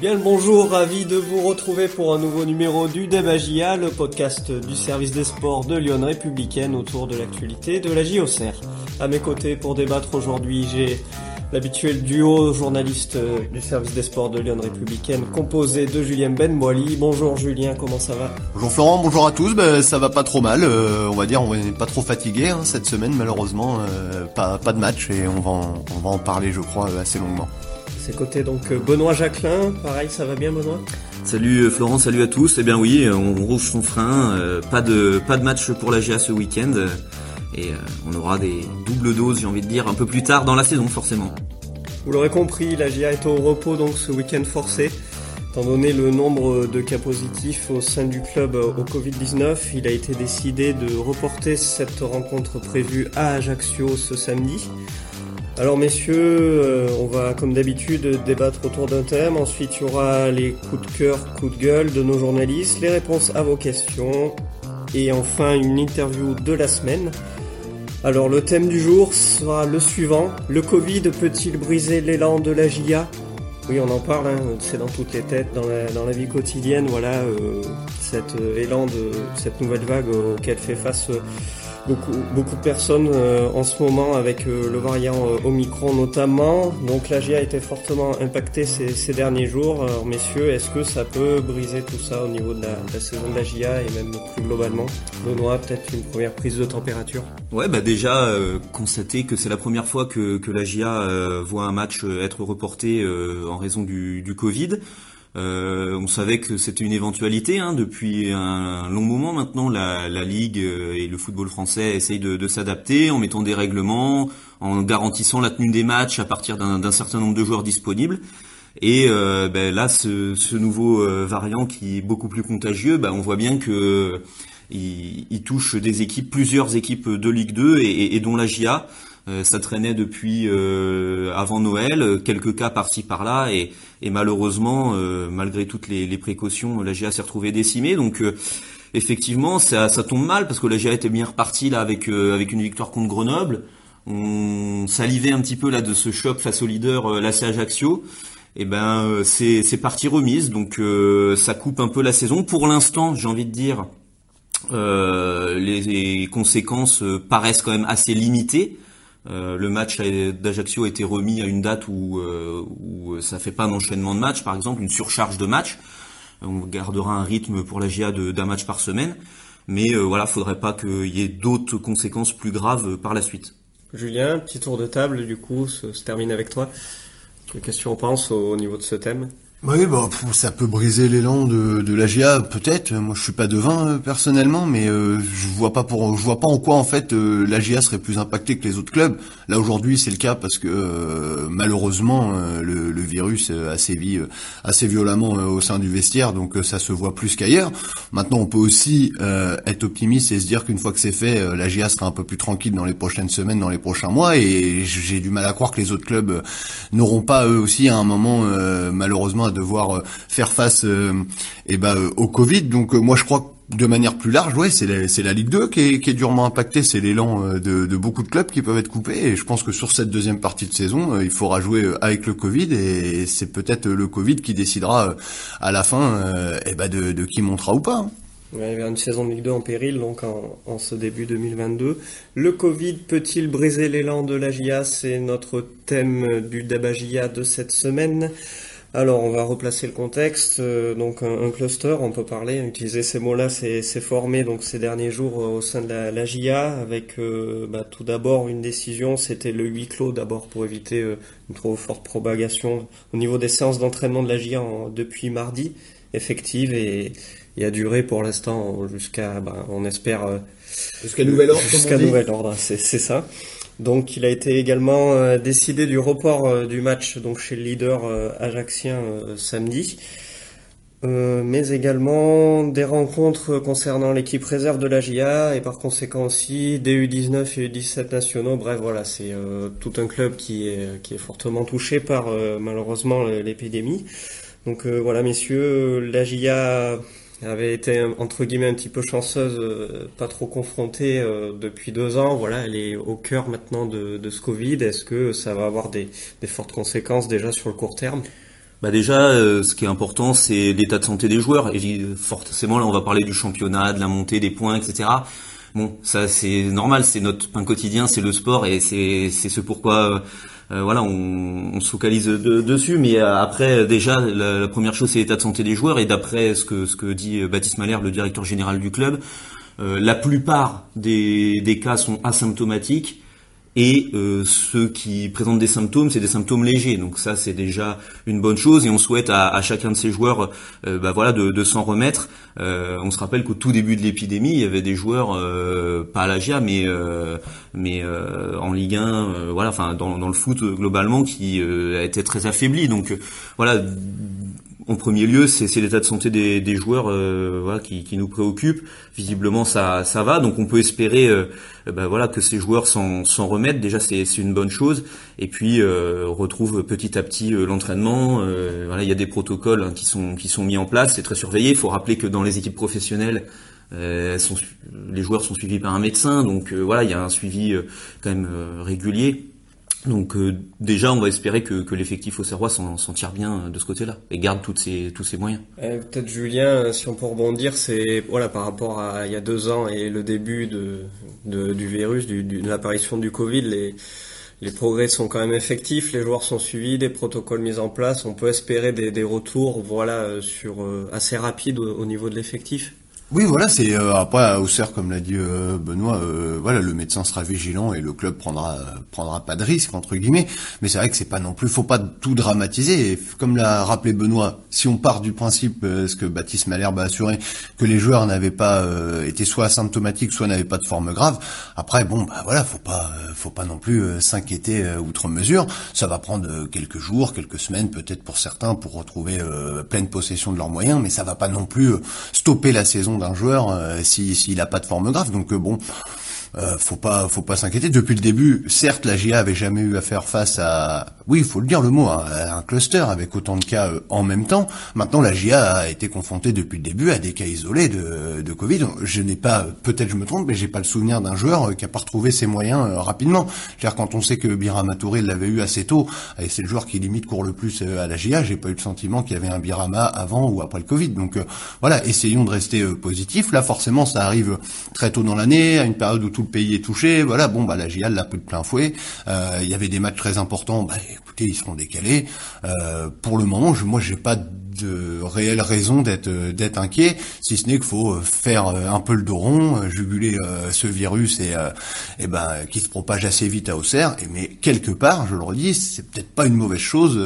Bien le bonjour, ravi de vous retrouver pour un nouveau numéro du Débagia, le podcast du service des sports de Lyon Républicaine autour de l'actualité de la JOCR. À mes côtés pour débattre aujourd'hui, j'ai l'habituel duo journaliste du service des sports de Lyon Républicaine composé de Julien Benmoili. Bonjour Julien, comment ça va? Bonjour Florent, bonjour à tous, ben, ça va pas trop mal, euh, on va dire on n'est pas trop fatigué hein, cette semaine malheureusement, euh, pas, de match et on va, en, on va en parler je crois assez longuement ses côtés donc euh, Benoît Jacquelin, pareil ça va bien Benoît? Salut euh, Florent, salut à tous. Eh bien oui, on rouge son frein, euh, pas de pas de match pour la GA ce week-end et on aura des doubles doses, j'ai envie de dire, un peu plus tard dans la saison forcément. Vous l'aurez compris, la GA est au repos donc ce week-end forcé. Étant donné le nombre de cas positifs au sein du club au Covid-19, il a été décidé de reporter cette rencontre prévue à Ajaccio ce samedi. Alors messieurs, euh, on va comme d'habitude débattre autour d'un thème. Ensuite, il y aura les coups de cœur, coups de gueule de nos journalistes, les réponses à vos questions et enfin une interview de la semaine. Alors le thème du jour sera le suivant. Le Covid peut-il briser l'élan de la GIA Oui, on en parle, hein. c'est dans toutes les têtes, dans la, vie quotidienne. Voilà, euh, cet euh, élan de cette nouvelle vague auquel fait face beaucoup, beaucoup de personnes euh, en ce moment avec euh, le variant euh, Omicron notamment. Donc la GA a été fortement impactée ces, ces derniers jours. Alors messieurs, est-ce que ça peut briser tout ça au niveau de la, de la saison de la GA et même plus globalement? Benoît, peut-être une première prise de température? Ouais, bah déjà euh, constater que c'est la première fois que, que la GA voit un match être reporté en raison du, du Covid. Euh, on savait que c'était une éventualité hein, depuis un long moment maintenant. La, la, Ligue euh, et le football français essayent de, de s'adapter en mettant des règlements, en garantissant la tenue des matchs à partir d'un certain nombre de joueurs disponibles. Et euh, ben là, ce, ce nouveau euh, variant qui est beaucoup plus contagieux, ben on voit bien que il, il, touche des équipes, plusieurs équipes de Ligue 2 et, et, et dont la GIA. Euh, ça traînait depuis euh, avant Noël, quelques cas par-ci par-là, et, et malheureusement, euh, malgré toutes les, les, précautions, la GA s'est retrouvée décimée. Donc effectivement, ça, ça, tombe mal parce que la GA était bien repartie là avec avec une victoire contre Grenoble. On salivait un petit peu là de ce choc face au leader euh, l'AC Ajaccio. Eh ben c'est c'est partie remise, donc ça coupe un peu la saison. Pour l'instant, j'ai envie de dire. Les, les, conséquences paraissent quand même assez limitées. Euh, le match d'Ajaccio a été remis à une date où, euh, où ça fait pas un enchaînement de matchs, par exemple, une surcharge de matchs. On gardera un rythme pour la GA d'un match par semaine, mais euh, voilà, faudrait pas qu'il y ait d'autres conséquences plus graves par la suite. Julien, petit tour de table, du coup, se, termine avec toi. Qu'est-ce qu'on pense au, au niveau de ce thème? Oui, bon, ça peut briser l'élan de, de la GA, peut-être. Moi, je suis pas devin euh, personnellement, mais euh, je vois pas pour, je vois pas en quoi en fait euh, la GA serait plus impactée que les autres clubs. Là aujourd'hui, c'est le cas parce que euh, malheureusement le, le, virus a sévi assez violemment au sein du vestiaire, donc ça se voit plus qu'ailleurs. Maintenant, on peut aussi être optimiste et se dire qu'une fois que c'est fait, la GA sera un peu plus tranquille dans les prochaines semaines, dans les prochains mois. Et j'ai du mal à croire que les autres clubs n'auront pas eux aussi à un moment malheureusement devoir faire face eh ben, au Covid. Donc moi je crois que de manière plus large, ouais, c'est la, c'est la Ligue 2 qui est, durement impactée, c'est l'élan de, beaucoup de clubs qui peuvent être coupés. Et je pense que sur cette deuxième partie de saison, il faudra jouer avec le Covid et c'est peut-être le Covid qui décidera à la fin eh ben de, qui montera ou pas. Il y a une saison de Ligue 2 en péril donc en, en ce début 2022. Le Covid peut-il briser l'élan de la GIA C'est notre thème du Dabagia de cette semaine. Alors, on va replacer le contexte. Euh, donc, un, un, cluster, on peut parler, utiliser ces mots-là, c'est formé donc ces derniers jours euh, au sein de la, la GIA, avec euh, bah, tout d'abord une décision, c'était le huis clos d'abord pour éviter euh, une trop forte propagation au niveau des séances d'entraînement de la GIA en, depuis mardi, effective et, et a duré pour l'instant jusqu'à, bah, on espère, jusqu'à nouvel ordre. Jusqu'à nouvel ordre, c'est ça. Donc il a été également euh, décidé du report euh, du match donc chez le leader euh, ajaxien samedi. mais également des rencontres concernant l'équipe réserve de la et par conséquent aussi des U19 et U17 nationaux. Bref, voilà, c'est tout un club qui est, qui est fortement touché par malheureusement l'épidémie. Donc voilà, messieurs, la avait été entre guillemets un petit peu chanceuse, euh, pas trop confrontée euh, depuis deux ans. Voilà, elle est au cœur maintenant de, de ce Covid. Est-ce que ça va avoir des, des, fortes conséquences déjà sur le court terme? Bah déjà, ce qui est important, c'est l'état de santé des joueurs. Et forcément, là, on va parler du championnat, de la montée, des points, etc. Bon, ça c'est normal, c'est notre pain quotidien, c'est le sport et c'est c'est ce pourquoi euh, voilà, on, on, se focalise dessus. Mais euh, après, déjà, la, première chose, c'est l'état de santé des joueurs. Et d'après ce que dit euh, Baptiste Malher, le directeur général du club, la plupart des cas sont asymptomatiques et euh, ceux qui présentent des symptômes, c'est des symptômes légers. Donc ça, c'est déjà une bonne chose et on souhaite à, à chacun de ces joueurs, euh, bah voilà, de, de s'en remettre. Euh, on se rappelle qu'au tout début de l'épidémie, il y avait des joueurs, pas à l'AGIA, mais mais en Ligue 1, voilà, enfin dans, dans le foot globalement, qui étaient très affaiblis. Donc voilà en premier lieu, c'est l'état de santé des, des joueurs euh, voilà, qui, qui, nous préoccupe. Visiblement, ça, ça va, donc on peut espérer euh, ben voilà, que ces joueurs s'en remettent. Déjà, c'est une bonne chose. Et puis, euh, retrouve petit à petit euh, l'entraînement. voilà, il y a des protocoles hein, qui sont qui sont mis en place. C'est très surveillé. Il faut rappeler que dans les équipes professionnelles, sont, les joueurs sont suivis par un médecin. Donc voilà, il y a un suivi quand même régulier. Donc euh, déjà, on va espérer que, l'effectif au Serrois s'en tire bien euh, de ce côté-là et garde tous ces moyens. Euh, Peut-être Julien, si on peut rebondir, c'est voilà par rapport à il y a deux ans et le début du virus, de l'apparition du Covid, les, progrès sont quand même effectifs, les joueurs sont suivis, des protocoles mis en place, on peut espérer des, des retours voilà sur assez rapides au niveau de l'effectif. Oui, voilà, c'est euh, après à Auxerre, comme l'a dit euh, Benoît, euh, voilà, le médecin sera vigilant et le club prendra prendra pas de risque entre guillemets. Mais c'est vrai que c'est pas non plus, faut pas tout dramatiser. Et comme l'a rappelé Benoît, si on part du principe, ce que Baptiste Malherbe a assuré, que les joueurs n'avaient pas été soit asymptomatiques, soit n'avaient pas de forme grave. Après, bon, bah voilà, faut pas, faut pas non plus s'inquiéter outre mesure. Ça va prendre quelques jours, quelques semaines, peut-être pour certains, pour retrouver pleine possession de leurs moyens, mais ça va pas non plus stopper la saison d'un joueur euh, s'il si, n'a pas de forme grave. Donc euh, bon, euh, faut pas, faut pas s'inquiéter. Depuis le début, certes, la GIA avait jamais eu à faire face à, oui, il faut le dire le mot, hein, un cluster avec autant de cas euh, en même temps. Maintenant, la GIA a été confrontée depuis le début à des cas isolés de, de Covid. Je n'ai pas, peut-être je me trompe, mais j'ai pas le souvenir d'un joueur euh, qui a pas retrouvé ses moyens rapidement. cest quand on sait que Birama Touré l'avait eu assez tôt, et c'est le joueur qui limite court le plus à la GIA, j'ai pas eu le sentiment qu'il y avait un Birama avant ou après le Covid. Donc voilà, essayons de rester positifs. Là, forcément, ça arrive très tôt dans l'année, à une période où tout le pays est touché. Voilà, bon, bah la GIA l'a pris de plein fouet. Euh, il y avait des matchs très importants. Bah, écoutez, ils seront décalés. Euh, pour le moment, je, moi, j'ai pas de réelle raison d'être d'être inquiet, si ce n'est qu'il faut faire un peu le dos rond, juguler ce virus et, et ben qui se propage assez vite à Auxerre. Et mais quelque part, je le redis, c'est peut-être pas une mauvaise chose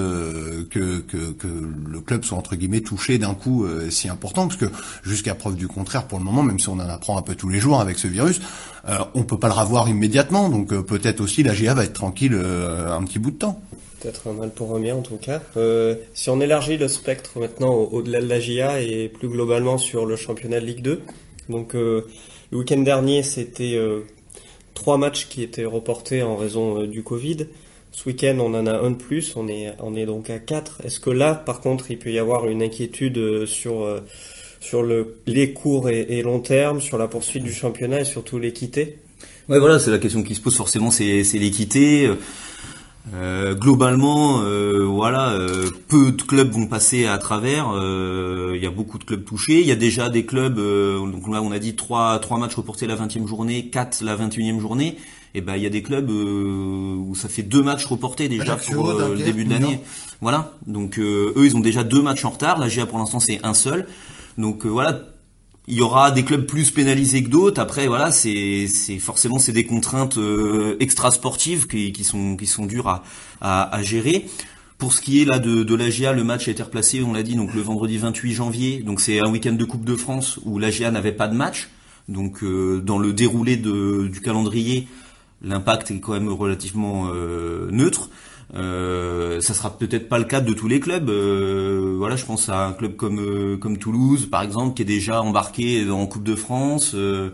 que, que, que le club soit entre guillemets touché d'un coup si important, parce que jusqu'à preuve du contraire, pour le moment, même si on en apprend un peu tous les jours avec ce virus, euh, on peut pas le revoir immédiatement, donc euh, peut-être aussi la GA va être tranquille euh, un petit bout de temps. Peut-être un mal pour revenir en tout cas. si on élargit le spectre maintenant au-delà de la GIA et plus globalement sur le championnat de Ligue 2, donc le week-end dernier c'était trois matchs qui étaient reportés en raison du Covid. Ce week-end, on en a un de plus, on est, on est donc à quatre. Est-ce que là, par contre, il peut y avoir une inquiétude sur sur le, les courts et, et long terme, sur la poursuite du championnat et surtout l'équité Ouais, voilà, c'est la question qui se pose forcément, c'est l'équité. Euh, globalement, euh, voilà, euh, peu de clubs vont passer à travers. Euh, il y a beaucoup de clubs touchés. Il y a déjà des clubs. Euh, donc là, on a dit trois trois matchs reportés la 20e journée, quatre la 21e journée. Et ben il y a des clubs où ça fait deux matchs reportés déjà pour le début de l'année. Voilà. Donc eux, ils ont déjà deux matchs en retard. La GA pour l'instant c'est un seul. Donc euh, voilà, il y aura des clubs plus pénalisés que d'autres. Après, voilà, c'est forcément c'est des contraintes euh, extra sportives qui, sont qui sont dures à, à, gérer. Pour ce qui est là de, de l'AGA, le match a été replacé, on l'a dit, donc le vendredi 28 janvier. Donc c'est un week-end de Coupe de France où l'AGA n'avait pas de match. Donc euh, dans le déroulé du calendrier, l'impact est quand même relativement neutre. Euh, ça sera peut-être pas le cas de tous les clubs. Euh, voilà, je pense à un club comme euh, comme Toulouse, par exemple, qui est déjà embarqué en Coupe de France. Euh,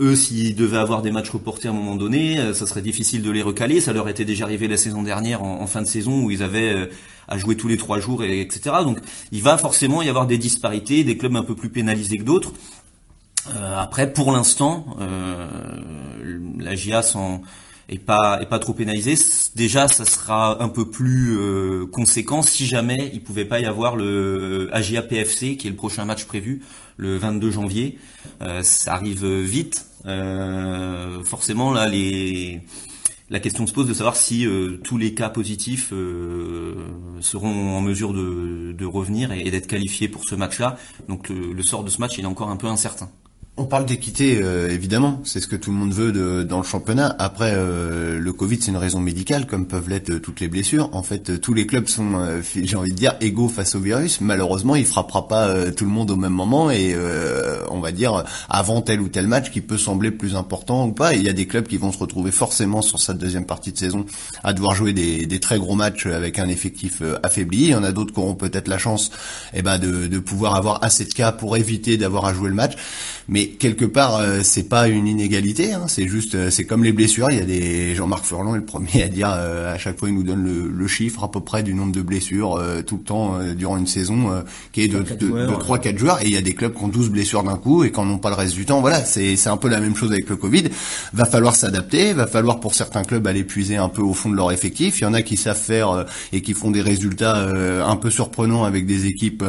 eux, s'ils devaient avoir des matchs reportés à un moment donné, ça serait difficile de les recaler. Ça leur était déjà arrivé la saison dernière en, fin de saison où ils avaient à jouer tous les trois jours, et, etc. Donc, il va forcément y avoir des disparités, des clubs un peu plus pénalisés que d'autres. après, pour l'instant, la GIA s'en et pas et pas trop pénalisé. Déjà, ça sera un peu plus euh, conséquent si jamais il pouvait pas y avoir le AGA PFC qui est le prochain match prévu le 22 janvier. Euh, ça arrive vite. Euh, forcément, là, les la question se pose de savoir si tous les cas positifs seront en mesure de, de revenir et, d'être qualifiés pour ce match-là. Donc le, sort de ce match il est encore un peu incertain. On parle d'équité, euh, évidemment, c'est ce que tout le monde veut dans le championnat. Après, euh, le Covid, c'est une raison médicale, comme peuvent l'être euh, toutes les blessures. En fait, tous les clubs sont, j'ai envie de dire, égaux face au virus. Malheureusement, il frappera pas tout le monde au même moment et on va dire avant tel ou tel match qui peut sembler plus important ou pas. il y a des clubs qui vont se retrouver forcément sur cette deuxième partie de saison à devoir jouer des, très gros matchs avec un effectif affaibli. Il y en a d'autres qui auront peut-être la chance, eh ben, de, de pouvoir avoir assez de cas pour éviter d'avoir à jouer le match. Quelque part, euh, c'est pas une inégalité. Hein, c'est juste, euh, c'est comme les blessures. Il y a des Jean-Marc Furlan est le premier à dire euh, à chaque fois il nous donne le, chiffre à peu près du nombre de blessures tout le temps durant une saison qui est de, de, de 3-4 joueurs. Et il y a des clubs qui ont 12 blessures d'un coup et qui n'en ont pas le reste du temps. Voilà, c'est c'est un peu la même chose avec le Covid. Va falloir s'adapter. Va falloir pour certains clubs aller puiser un peu au fond de leur effectif. Il y en a qui savent faire et qui font des résultats un peu surprenants avec des équipes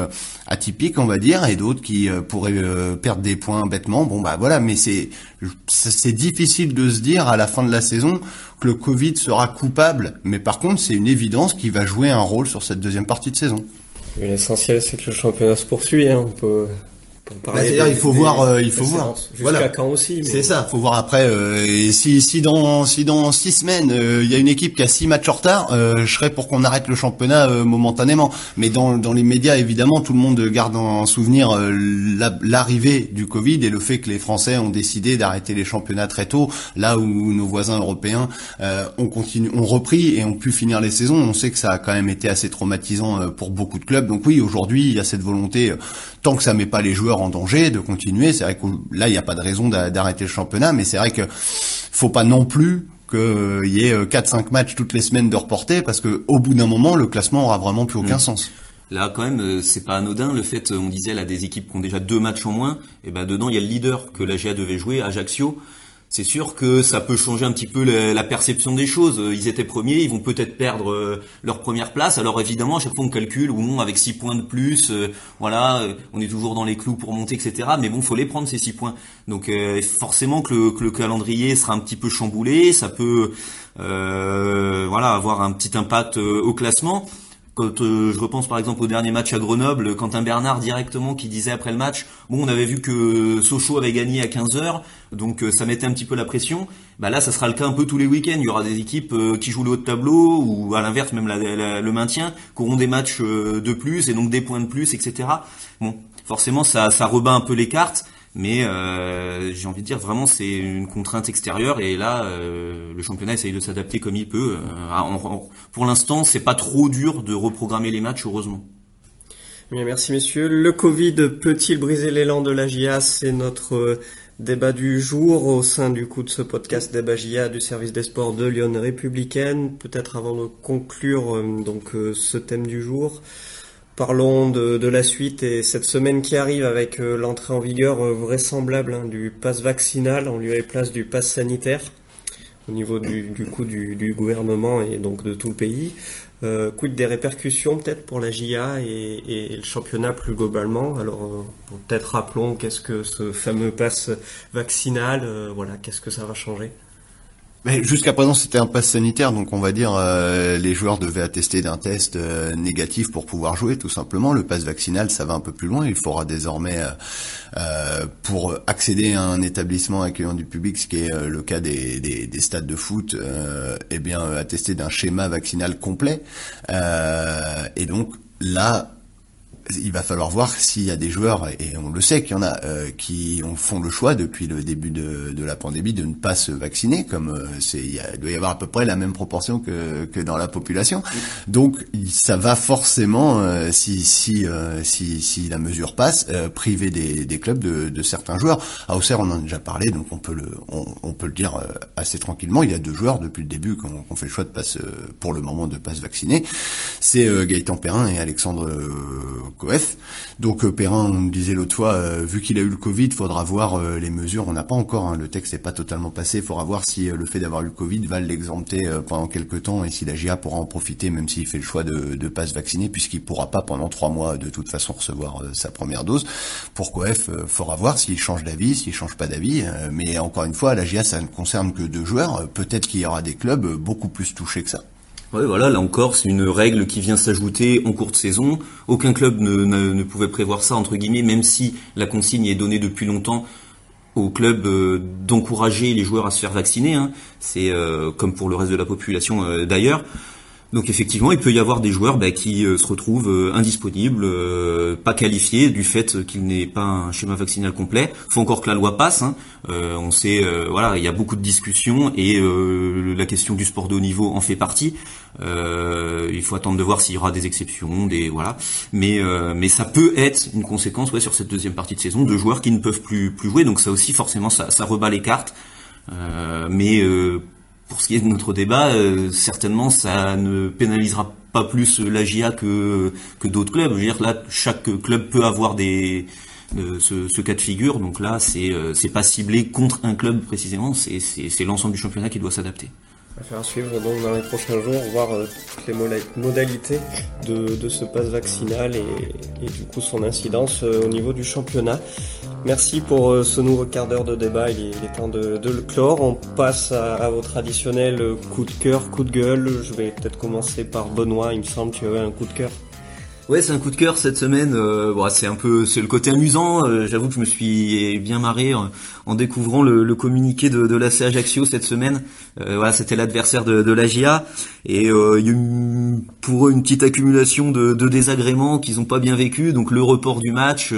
atypiques, on va dire, et d'autres qui pourraient perdre des points bêtement Bon bah voilà, mais c'est c'est difficile de se dire à la fin de la saison que le Covid sera coupable. Mais par contre, c'est une évidence qu'il va jouer un rôle sur cette deuxième partie de saison. L'essentiel, c'est que le championnat se poursuit. Hein. Bah, il faut voir, euh, il faut voir. Quand aussi. C'est ça, faut voir après. Euh, si si dans si dans six semaines euh, il y a une équipe qui a six matchs en retard, je serais pour qu'on arrête le championnat momentanément. Mais dans dans les médias évidemment, tout le monde garde en souvenir l'arrivée du Covid et le fait que les Français ont décidé d'arrêter les championnats très tôt, là où nos voisins européens ont continué, ont repris et ont pu finir les saisons. On sait que ça a quand même été assez traumatisant pour beaucoup de clubs. Donc oui, aujourd'hui il y a cette volonté, tant que ça met pas les joueurs en danger de continuer. C'est vrai que là, il n'y a pas de raison d'arrêter le championnat, mais c'est vrai que faut pas non plus qu'il y ait 4-5 euh, matchs toutes les semaines de reporter, parce que au bout d'un moment, le classement aura vraiment plus aucun mm. sens. Là, quand même, euh, c'est pas anodin le fait, on disait là des équipes qui ont déjà deux matchs en moins, et ben dedans il y a le leader que la GA devait jouer, Ajaccio c'est sûr que ça peut changer un petit peu la, perception des choses. Ils étaient premiers, ils vont peut-être perdre euh, leur première place. Alors évidemment, à chaque fois on calcule ou non avec six points de plus, euh, voilà, euh, on est toujours dans les clous pour monter, etc. Mais bon, faut les prendre ces six points. Donc forcément que le, que le, calendrier sera un petit peu chamboulé, ça peut, voilà, avoir un petit impact au classement. Euh, je repense par exemple au dernier match à Grenoble, Quentin Bernard directement qui disait après le match, bon on avait vu que Sochaux avait gagné à 15 heures, donc euh, ça mettait un petit peu la pression. Bah là ça sera le cas un peu tous les week-ends. Il y aura des équipes euh, qui jouent le haut de tableau ou à l'inverse même le maintien, qui auront des matchs de plus et donc des points de plus, etc. Bon, forcément ça, ça rebat un peu les cartes. Mais euh, j'ai envie de dire vraiment c'est une contrainte extérieure et là euh, le championnat essaye de s'adapter comme il peut. Euh, pour l'instant c'est pas trop dur de reprogrammer les matchs heureusement. Merci messieurs. Le Covid peut-il briser l'élan de la GIA C'est notre débat du jour au sein du coup de ce podcast débat GIA du service des sports de Lyon républicaine. Peut-être avant de conclure donc ce thème du jour. Parlons de, la suite et cette semaine qui arrive avec euh, l'entrée en vigueur euh, vraisemblable hein, du pass vaccinal en lieu et place du pass sanitaire au niveau du, du gouvernement et donc de tout le pays. Euh, quid des répercussions peut-être pour la GIA et, le championnat plus globalement? Alors euh, peut-être rappelons qu'est-ce que ce fameux pass vaccinal, voilà, qu'est-ce que ça va changer? Jusqu'à présent, c'était un pass sanitaire, donc on va dire euh, les joueurs devaient attester d'un test euh, négatif pour pouvoir jouer, tout simplement. Le pass vaccinal, ça va un peu plus loin. Il faudra désormais, euh, pour accéder à un établissement accueillant du public, ce qui est le cas des, des, des, stades de foot, eh bien attester d'un schéma vaccinal complet. et donc là, il va falloir voir s'il y a des joueurs, et on le sait qu'il y en a, euh, qui ont, font le choix depuis le début de, de, la pandémie de ne pas se vacciner, comme euh, c'est, il, doit y avoir à peu près la même proportion que, que dans la population. Donc ça va forcément, euh, si, si, si, si, la mesure passe, priver des, des clubs de, de, certains joueurs. À Auxerre, on en a déjà parlé, donc on peut le, on, peut le dire assez tranquillement. Il y a deux joueurs depuis le début qui ont, fait le choix de passe, pour le moment de pas se vacciner. C'est Gaëtan Perrin et Alexandre Coef. Donc Perrin, on me disait l'autre fois, vu qu'il a eu le Covid, faudra voir les mesures. On n'a pas encore, hein, le texte n'est pas totalement passé. Il faudra voir si le fait d'avoir eu le Covid va l'exempter pendant quelques temps et si la GIA pourra en profiter, même s'il fait le choix de ne pas se vacciner, puisqu'il pourra pas pendant trois mois de toute façon recevoir sa première dose. Pour Coef, faudra voir s'il change d'avis, s'il change pas d'avis. mais encore une fois, la GIA, ça ne concerne que deux joueurs. Peut-être qu'il y aura des clubs beaucoup plus touchés que ça. Ouais, voilà, là encore, c'est une règle qui vient s'ajouter en cours de saison. Aucun club ne, pouvait prévoir ça, entre guillemets, même si la consigne est donnée depuis longtemps au club euh, d'encourager les joueurs à se faire vacciner. Hein. C'est euh, comme pour le reste de la population euh, d'ailleurs. Donc effectivement, il peut y avoir des joueurs bah, qui euh, se retrouvent euh, indisponibles, euh, pas qualifiés du fait qu'il n'est pas un schéma vaccinal complet. Faut encore que la loi passe. Hein. on sait, voilà, il y a beaucoup de discussions et la question du sport de haut niveau en fait partie. il faut attendre de voir s'il y aura des exceptions, des voilà. Mais mais ça peut être une conséquence, ouais, sur cette deuxième partie de saison, de joueurs qui ne peuvent plus plus jouer. Donc ça aussi, forcément, ça, ça rebat les cartes. mais pour ce qui est de notre débat, euh, certainement ça ne pénalisera pas plus la GIA que, que d'autres clubs. Je veux dire, là, chaque club peut avoir des euh, ce, cas de figure. Donc là, c'est euh, pas ciblé contre un club précisément, c'est l'ensemble du championnat qui doit s'adapter faire suivre donc dans les prochains jours, voir euh, toutes les modalités de, de ce pass vaccinal et, du coup son incidence euh, au niveau du championnat. Merci pour euh, ce nouveau quart d'heure de débat, il est, temps de, le clore. On passe à, à, vos traditionnels coup de cœur, coup de gueule. Je vais peut-être commencer par Benoît, il me semble qu'il y avait un coup de cœur. Ouais, c'est un coup de cœur cette semaine. Euh, c'est un peu, c'est le côté amusant. Euh, j'avoue que je me suis bien marré en, découvrant le, communiqué de, de l'AC Ajaccio cette semaine. Euh, voilà, c'était l'adversaire de, de la GIA et il y a eu pour eux une petite accumulation de, de désagréments qu'ils n'ont pas bien vécu. Donc le report du match,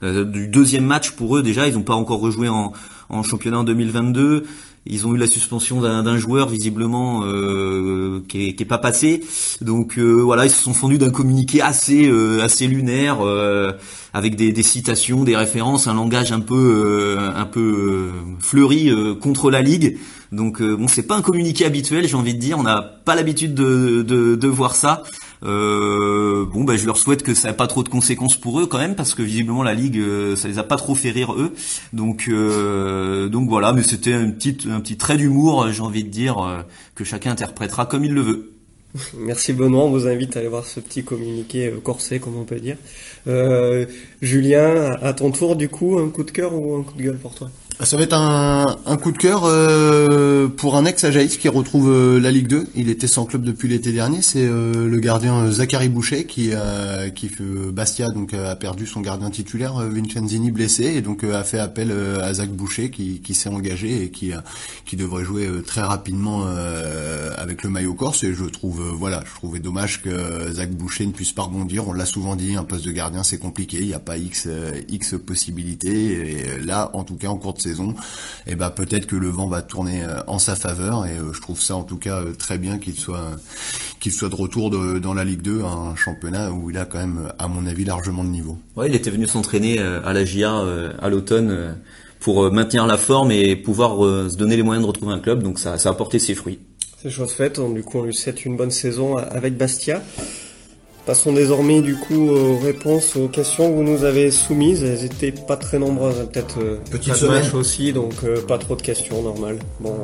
du deuxième match pour eux déjà, ils n'ont pas encore rejoué en, en championnat en 2022. Ils ont eu la suspension d'un joueur visiblement euh, qui, est, qui est pas passé. Donc euh, voilà, ils se sont fondus d'un communiqué assez euh, assez lunaire avec des, des, citations, des références, un langage un peu un peu fleuri contre la ligue. Donc bon, c'est pas un communiqué habituel, j'ai envie de dire. On n'a pas l'habitude de, de, de voir ça. Euh, bon, ben, je leur souhaite que ça n'ait pas trop de conséquences pour eux quand même, parce que visiblement la ligue, euh, ça les a pas trop fait rire eux. Donc, euh, donc voilà, mais c'était un petit, un petit trait d'humour, j'ai envie de dire, que chacun interprétera comme il le veut. Merci Benoît, on vous invite à aller voir ce petit communiqué corsé, comme on peut dire. Julien, à ton tour, du coup, un coup de cœur ou un coup de gueule pour toi? Ça va être un, un coup de cœur euh, pour un ex-Ajaïs qui retrouve euh, la Ligue 2. Il était sans club depuis l'été dernier. C'est euh, le gardien Zachary Boucher qui, qui fait Bastia donc a perdu son gardien titulaire Vincenzini blessé et donc a fait appel à Zach Boucher qui, qui s'est engagé et qui qui devrait jouer très rapidement avec le maillot corse. Et je trouve voilà, je trouvais dommage que Zach Boucher ne puisse pas rebondir. On l'a souvent dit, un poste de gardien c'est compliqué. Il n'y a pas x x possibilités. Et là, en tout cas, en cours de saison et eh ben peut-être que le vent va tourner euh, en sa faveur. Et euh, je trouve ça en tout cas euh, très bien qu'il soit qu'il soit de retour dans la Ligue 2, un championnat où il a quand même, à mon avis, largement de niveau. Ouais, il était venu s'entraîner à la GIA à l'automne pour maintenir la forme et pouvoir se donner les moyens de retrouver un club. Donc ça, ça a porté ses fruits. C'est chose faite. Du coup, on lui souhaite une bonne saison avec Bastia. Passons désormais du coup aux réponses aux questions que vous nous avez soumises. Elles étaient pas très nombreuses, hein, peut-être euh, petite semaine aussi, donc euh, pas trop de questions normal. Bon,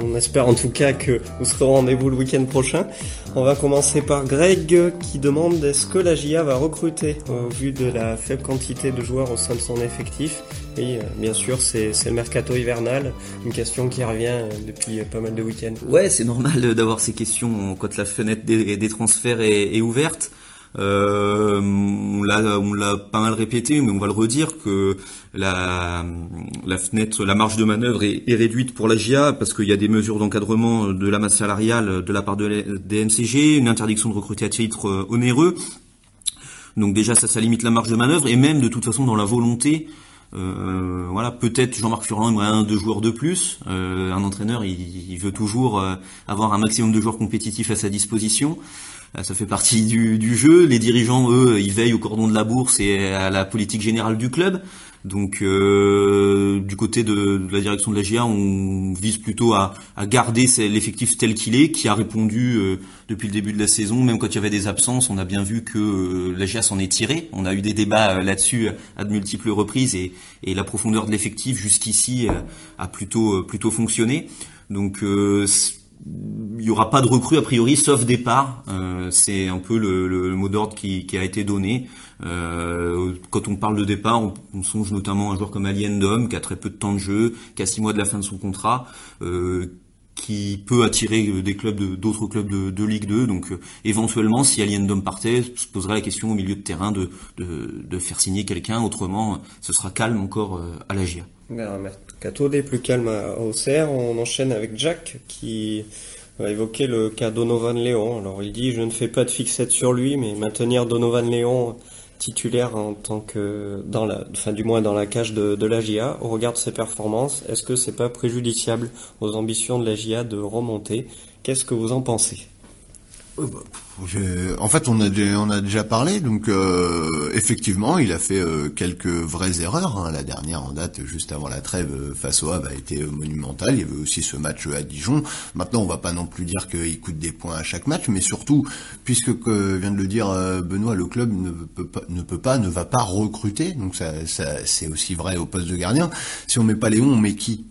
on, espère en tout cas que vous serez au rendez-vous le week-end prochain. On va commencer par Greg qui demande est-ce que la GIA va recruter au vu de la faible quantité de joueurs au sein de son effectif? Oui, euh, bien sûr, c'est le mercato hivernal, une question qui revient depuis pas mal de week-ends. Ouais, c'est normal d'avoir ces questions quand la fenêtre des, transferts est ouverte. Euh, on l'a pas mal répété, mais on va le redire que la, la fenêtre, la marge de manœuvre est, réduite pour la GIA parce qu'il y a des mesures d'encadrement de la masse salariale de la part de des MCG, une interdiction de recruter à titre euh, onéreux. Donc déjà ça, ça limite la marge de manœuvre et même de toute façon dans la volonté. Euh, voilà, peut-être Jean-Marc Furlan aimerait un deux joueurs de plus. Euh, un entraîneur, il, veut toujours euh, avoir un maximum de joueurs compétitifs à sa disposition. Ça fait partie du, jeu. Les dirigeants, eux, ils veillent au cordon de la bourse et à la politique générale du club. Donc euh, du côté de, la direction de la GIA, on vise plutôt à, garder l'effectif tel qu'il est, qui a répondu euh, depuis le début de la saison, même quand il y avait des absences, on a bien vu que euh, la GIA s'en est tirée. On a eu des débats là-dessus à de multiples reprises et, la profondeur de l'effectif jusqu'ici a plutôt plutôt fonctionné. Donc il y aura pas de recrue a priori, sauf départ. Euh, c'est un peu le, mot d'ordre qui, a été donné. Euh, quand on parle de départ, on, songe notamment à un joueur comme Alien Dom, qui a très peu de temps de jeu, qui a six mois de la fin de son contrat, euh, qui peut attirer des clubs d'autres clubs de, Ligue 2. Donc éventuellement, si Alien Dom partait, se poserait la question au milieu de terrain de, de faire signer quelqu'un. Autrement, ce sera calme encore à la GIA. Mercato des plus calme à Auxerre. On enchaîne avec Jack qui va évoquer le cas Donovan Léon. Alors il dit je ne fais pas de fixette sur lui, mais maintenir Donovan Léon titulaire en tant que dans la, enfin du moins dans la cage de, de la GIA au regard de ses performances, est-ce que c'est pas préjudiciable aux ambitions de la GIA de remonter? Qu'est-ce que vous en pensez? Bah, en fait, on a déjà, parlé, donc euh, effectivement, il a fait euh, quelques vraies erreurs. Hein. La dernière en date, juste avant la trêve, euh, face au Havre, a été monumentale. Il y avait aussi ce match à Dijon. Maintenant, on va pas non plus dire qu'il coûte des points à chaque match, mais surtout, puisque que vient de le dire Benoît, le club ne peut pas, ne va pas recruter. Donc c'est aussi vrai au poste de gardien. Si on met pas Léon, on met qui?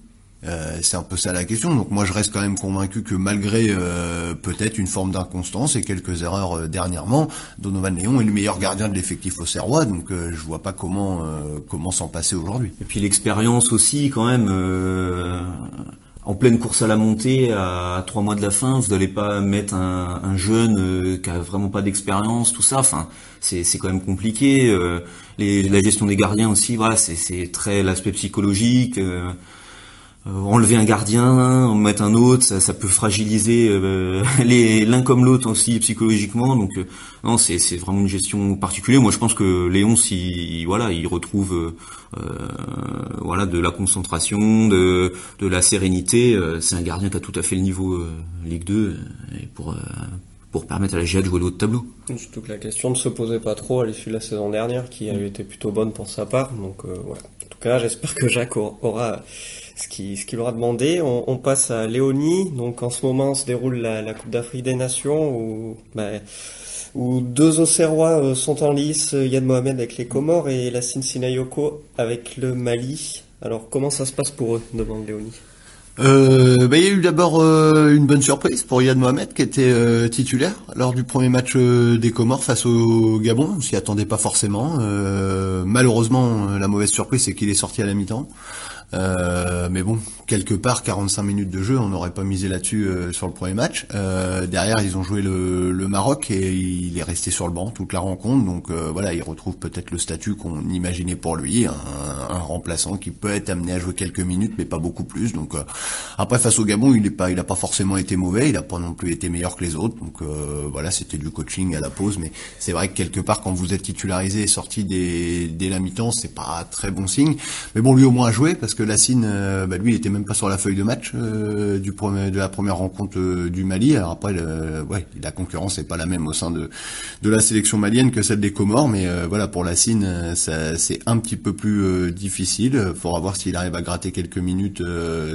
Euh, c'est un peu ça la question. Donc moi je reste quand même convaincu que malgré euh, peut-être une forme d'inconstance et quelques erreurs euh, dernièrement, Donovan Léon est le meilleur gardien de l'effectif au Serrois, donc je vois pas comment comment s'en passer aujourd'hui. Et puis l'expérience aussi quand même. En pleine course à la montée, à trois mois de la fin, vous n'allez pas mettre un, jeune qui a vraiment pas d'expérience, tout ça. Enfin, c'est quand même compliqué. Les, la gestion des gardiens aussi, voilà, c'est très l'aspect psychologique. Euh, enlever un gardien, en mettre un autre, ça, ça peut fragiliser euh, les l'un comme l'autre aussi psychologiquement. Donc euh, non, c'est c'est vraiment une gestion particulière. Moi, je pense que Léon, si voilà, il retrouve voilà de la concentration, de de la sérénité, c'est un gardien qui a tout à fait le niveau Ligue 2 et pour pour permettre à la GIA de jouer de tableau. Surtout que la question ne se posait pas trop à l'issue de la saison dernière, qui a été plutôt bonne pour sa part. Donc voilà. En tout cas, j'espère que Jacques aura ce qu'il ce aura demandé. On, passe à Léonie. Donc en ce moment se déroule la, Coupe d'Afrique des Nations où, bah, où deux Auxerrois euh, sont en lice, Yann Mohamed avec les Comores et la Sinayoko avec le Mali. Alors comment ça se passe pour eux demande Léonie euh, bah, il y a eu d'abord euh, une bonne surprise pour Yann Mohamed qui était titulaire lors du premier match des Comores face au Gabon. On s'y attendait pas forcément. malheureusement, la mauvaise surprise c'est qu'il est sorti à la mi-temps. Euh, mais bon, quelque part, 45 minutes de jeu, on n'aurait pas misé là-dessus euh, sur le premier match. Euh, derrière, ils ont joué le, le, Maroc et il est resté sur le banc toute la rencontre. Donc voilà, il retrouve peut-être le statut qu'on imaginait pour lui, un, un, remplaçant qui peut être amené à jouer quelques minutes, mais pas beaucoup plus. Donc après, face au Gabon, il n'est pas, il a pas forcément été mauvais, il a pas non plus été meilleur que les autres. Donc voilà, c'était du coaching à la pause, mais c'est vrai que quelque part, quand vous êtes titularisé et sorti dès, dès la mi-temps, c'est pas très bon signe. Mais bon, lui au moins a joué parce que que euh, bah, lui, il était même pas sur la feuille de match euh, de la première rencontre euh, du Mali. Alors après, la concurrence n'est pas la même au sein de la sélection malienne que celle des Comores, mais voilà, pour Lassine, c'est un petit peu plus difficile. Faudra voir s'il arrive à gratter quelques minutes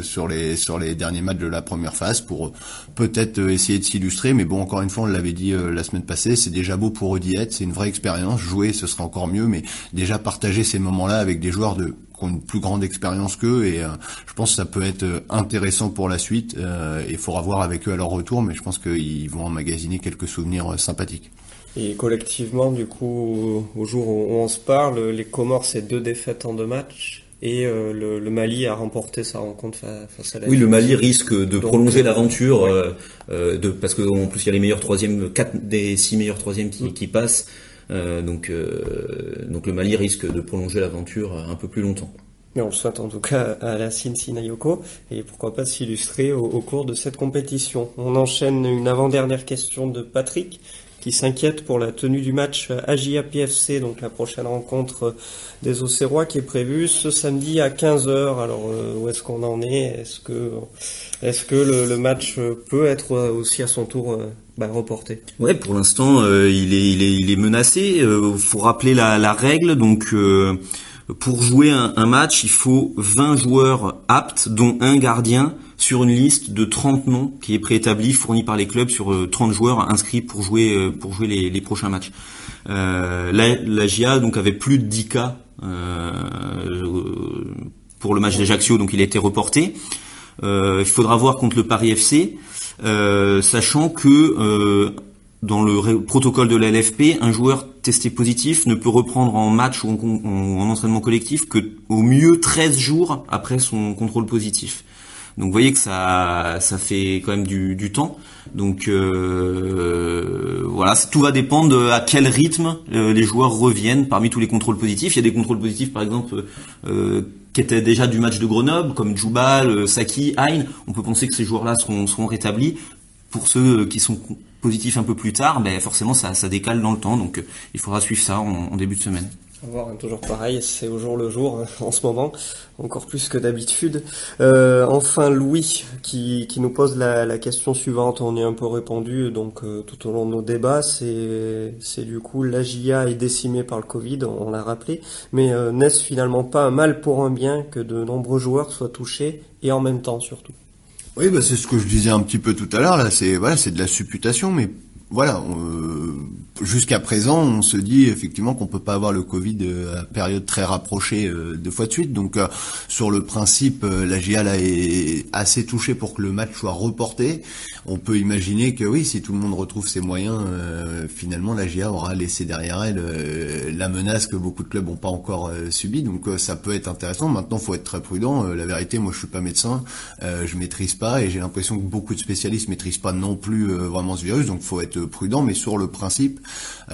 sur les sur les derniers matchs de la première phase pour peut-être essayer de s'illustrer. Mais bon, encore une fois, on l'avait dit la semaine passée, c'est déjà beau pour être. C'est une vraie expérience. Jouer, ce serait encore mieux, mais déjà partager ces moments-là avec des joueurs de qui ont une plus grande expérience qu'eux et euh, je pense que ça peut être euh, intéressant pour la suite euh, il faudra voir avec eux à leur retour mais je pense qu'ils vont emmagasiner quelques souvenirs sympathiques. Et collectivement du coup au jour où on se parle les Comores c'est deux défaites en deux matchs et le, Mali a remporté sa rencontre face à la Oui, le Mali risque de prolonger l'aventure de parce qu'en plus il y a les meilleurs troisièmes, quatre des six meilleurs troisièmes qui, mm. qui passent. Euh, donc, euh, donc le Mali risque de prolonger l'aventure un peu plus longtemps. Mais on souhaite en tout cas à la Sinayoko et pourquoi pas s'illustrer au, cours de cette compétition. On enchaîne une avant-dernière question de Patrick qui s'inquiète pour la tenue du match AJA-PFC, donc la prochaine rencontre des Auxerrois qui est prévue ce samedi à 15h. Alors euh, où est-ce qu'on en est? Est-ce que, est-ce que le, match peut être aussi à son tour bah, reporté Ouais, pour l'instant, euh, il, est, il, est, il est menacé. Il faut rappeler la, la règle, donc pour jouer un, match, il faut 20 joueurs aptes, dont un gardien, sur une liste de 30 noms qui est préétablie, fournie par les clubs sur 30 joueurs inscrits pour jouer pour jouer les, prochains matchs. la, la GIA donc avait plus de 10 cas pour le match d'Ajaccio, donc il a été reporté. il faudra voir contre le Paris FC. Euh, sachant que euh, dans le protocole de la LFP, un joueur testé positif ne peut reprendre en match ou en, entraînement collectif que au mieux 13 jours après son contrôle positif. Donc vous voyez que ça, ça fait quand même du, temps. Donc euh, voilà, tout va dépendre à quel rythme les joueurs reviennent parmi tous les contrôles positifs. Il y a des contrôles positifs par exemple qui étaient déjà du match de Grenoble, comme Djoubal, euh, Saki, Hein. On peut penser que ces joueurs-là seront, rétablis. Pour ceux qui sont positifs un peu plus tard, ben forcément ça, ça décale dans le temps. Donc euh, il faudra suivre ça en début de semaine voir, toujours pareil, c'est au jour le jour hein, en ce moment, encore plus que d'habitude. Euh, enfin, Louis qui, qui nous pose la, la, question suivante, on y a un peu répondu donc euh, tout au long de nos débats, c'est du coup l'AGIA est décimée par le Covid, on, l'a rappelé, mais euh, n'est-ce finalement pas un mal pour un bien que de nombreux joueurs soient touchés et en même temps surtout? Oui, bah c'est ce que je disais un petit peu tout à l'heure là, c'est voilà, c'est de la supputation, mais voilà, jusqu'à présent, on se dit effectivement qu'on peut pas avoir le Covid euh, à période très rapprochée euh, deux fois de suite. Donc euh, sur le principe, la GIA là est assez touchée pour que le match soit reporté. On peut imaginer que oui, si tout le monde retrouve ses moyens, finalement la GIA aura laissé derrière elle la menace que beaucoup de clubs n'ont pas encore subi. Donc ça peut être intéressant. Maintenant, faut être très prudent. la vérité, moi je suis pas médecin, je maîtrise pas et j'ai l'impression que beaucoup de spécialistes maîtrisent pas non plus vraiment ce virus. Donc faut être prudent. Mais sur le principe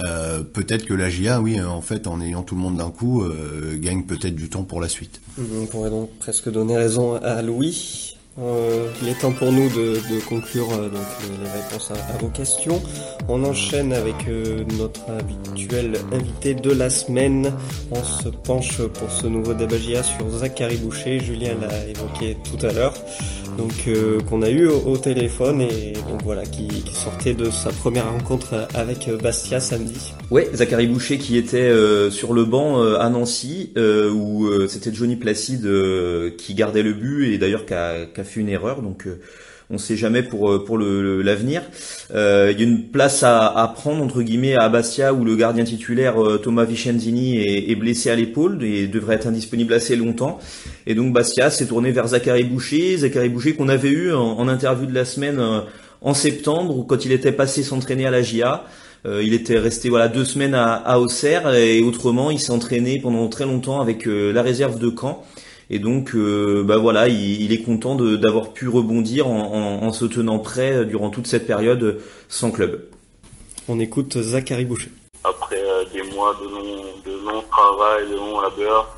euh, peut-être que la GIA, oui, en fait, en ayant tout le monde d'un coup, euh, gagne peut-être du temps pour la suite. On pourrait donc presque donner raison à Louis. Euh, il est temps pour nous de, conclure donc, les, réponses à, vos questions. On enchaîne avec notre habituel invité de la semaine. On se penche pour ce nouveau débat GIA sur Zachary Boucher. Julien l'a évoqué tout à l'heure donc euh, qu'on a eu au, téléphone et donc voilà qui, sortait de sa première rencontre avec Bastia samedi. Ouais, Zachary Boucher qui était euh, sur le banc euh, à Nancy où c'était Johnny Placide qui gardait le but et d'ailleurs qui a, fait une erreur donc on sait jamais pour euh, pour l'avenir. Euh, il y a une place à, prendre entre guillemets à Bastia où le gardien titulaire euh, Thomas Vicenzini est, blessé à l'épaule et devrait être indisponible assez longtemps. Et donc Bastia s'est tourné vers Zachary Boucher, Zachary Boucher qu'on avait eu en, interview de la semaine en septembre quand il était passé s'entraîner à la GIA. il était resté voilà deux semaines à, à Auxerre et autrement il s'est entraîné pendant très longtemps avec la réserve de Caen. Et donc, euh, bah voilà, il, est content d'avoir pu rebondir en, se tenant prêt durant toute cette période sans club. On écoute Zachary Boucher. Après euh, des mois de long, de long travail, de long labeur,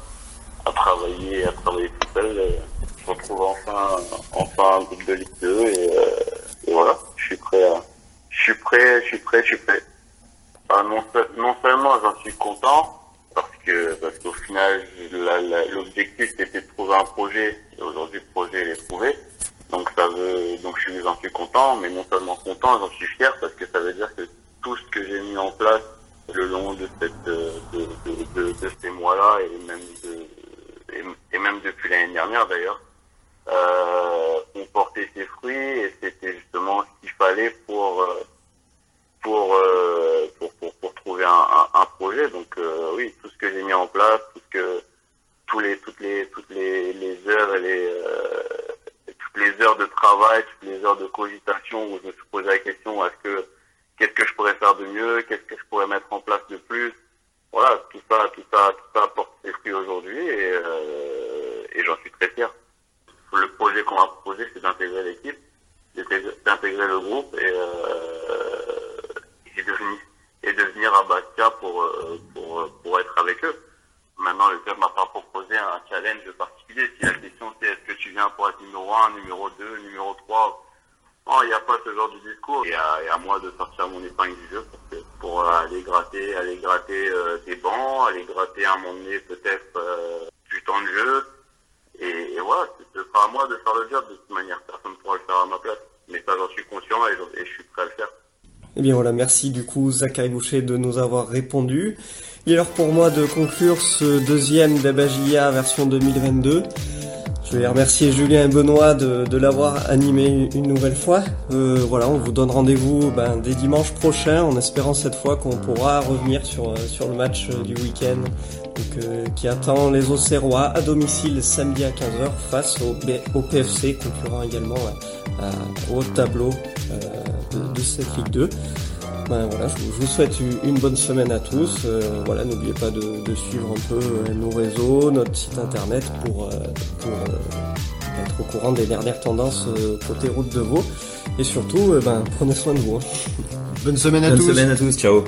à travailler, à travailler tout seul, euh, je retrouve enfin, enfin un groupe de Ligue 2 et, voilà, je suis prêt à, je suis prêt, je suis prêt, je suis prêt. non, non seulement j'en suis content, parce qu'au final l'objectif c'était de trouver un projet. Et aujourd'hui le projet est trouvé. Donc ça veut donc je suis j'en suis content mais non seulement content j'en suis fier parce que ça veut dire que tout ce que j'ai mis en place le long de cette de, de, de, ces mois là et même et, même depuis l'année dernière d'ailleurs euh, ont porté ses fruits et c'était justement ce qu'il fallait pour, euh, pour, pour, pour, trouver un, un, projet. Donc euh, oui, tout ce que j'ai mis en place, tout ce que tous les toutes les toutes les, les heures et les euh, toutes les heures de travail, toutes les heures de cogitation où je me suis posé la question est-ce que qu'est-ce que je pourrais faire de mieux, qu'est-ce que je pourrais mettre en place de plus. Voilà, tout ça, tout ça, tout ça porte ses fruits aujourd'hui et, et j'en suis très fier. Le projet qu'on m'a proposé, c'est d'intégrer l'équipe, d'intégrer le groupe et et de venir, et de venir à Bastia pour, euh, pour, pour être avec eux. Maintenant, le club m'a pas proposé un challenge particulier. Si la question c'est est-ce que tu viens pour être numéro 1, numéro 2, numéro 3, non, il n'y a pas ce genre de discours. Et à, et à moi de sortir mon épingle du jeu pour, pour aller gratter, aller gratter euh, des bancs, aller gratter à un moment donné peut-être euh, du temps de jeu. Et, et voilà, ce sera à moi de faire le job de toute manière. Personne ne pourra le faire à ma place. Mais ça, j'en suis conscient et, et je suis prêt à le faire. Eh bien voilà, merci du coup Zachary Boucher de nous avoir répondu. Il est l'heure pour moi de conclure ce deuxième d'Abagia version 2022. Je vais remercier Julien et Benoît de, l'avoir animé une nouvelle fois. Euh, voilà, on vous donne rendez-vous ben, dès dimanche prochain en espérant cette fois qu'on pourra revenir sur, euh, sur le match euh, du week-end qui attend les Auxerrois à domicile samedi à 15h face au, PFC, concurrent également au tableau de, de cette Ligue 2. Ben voilà, je, vous souhaite une bonne semaine à tous. Euh, voilà, n'oubliez pas de, suivre un peu euh, nos réseaux, notre site internet pour, euh, être au courant des dernières tendances côté route de veau. Et surtout, ben, prenez soin de vous. Bonne semaine à bonne tous. Bonne semaine à tous, ciao.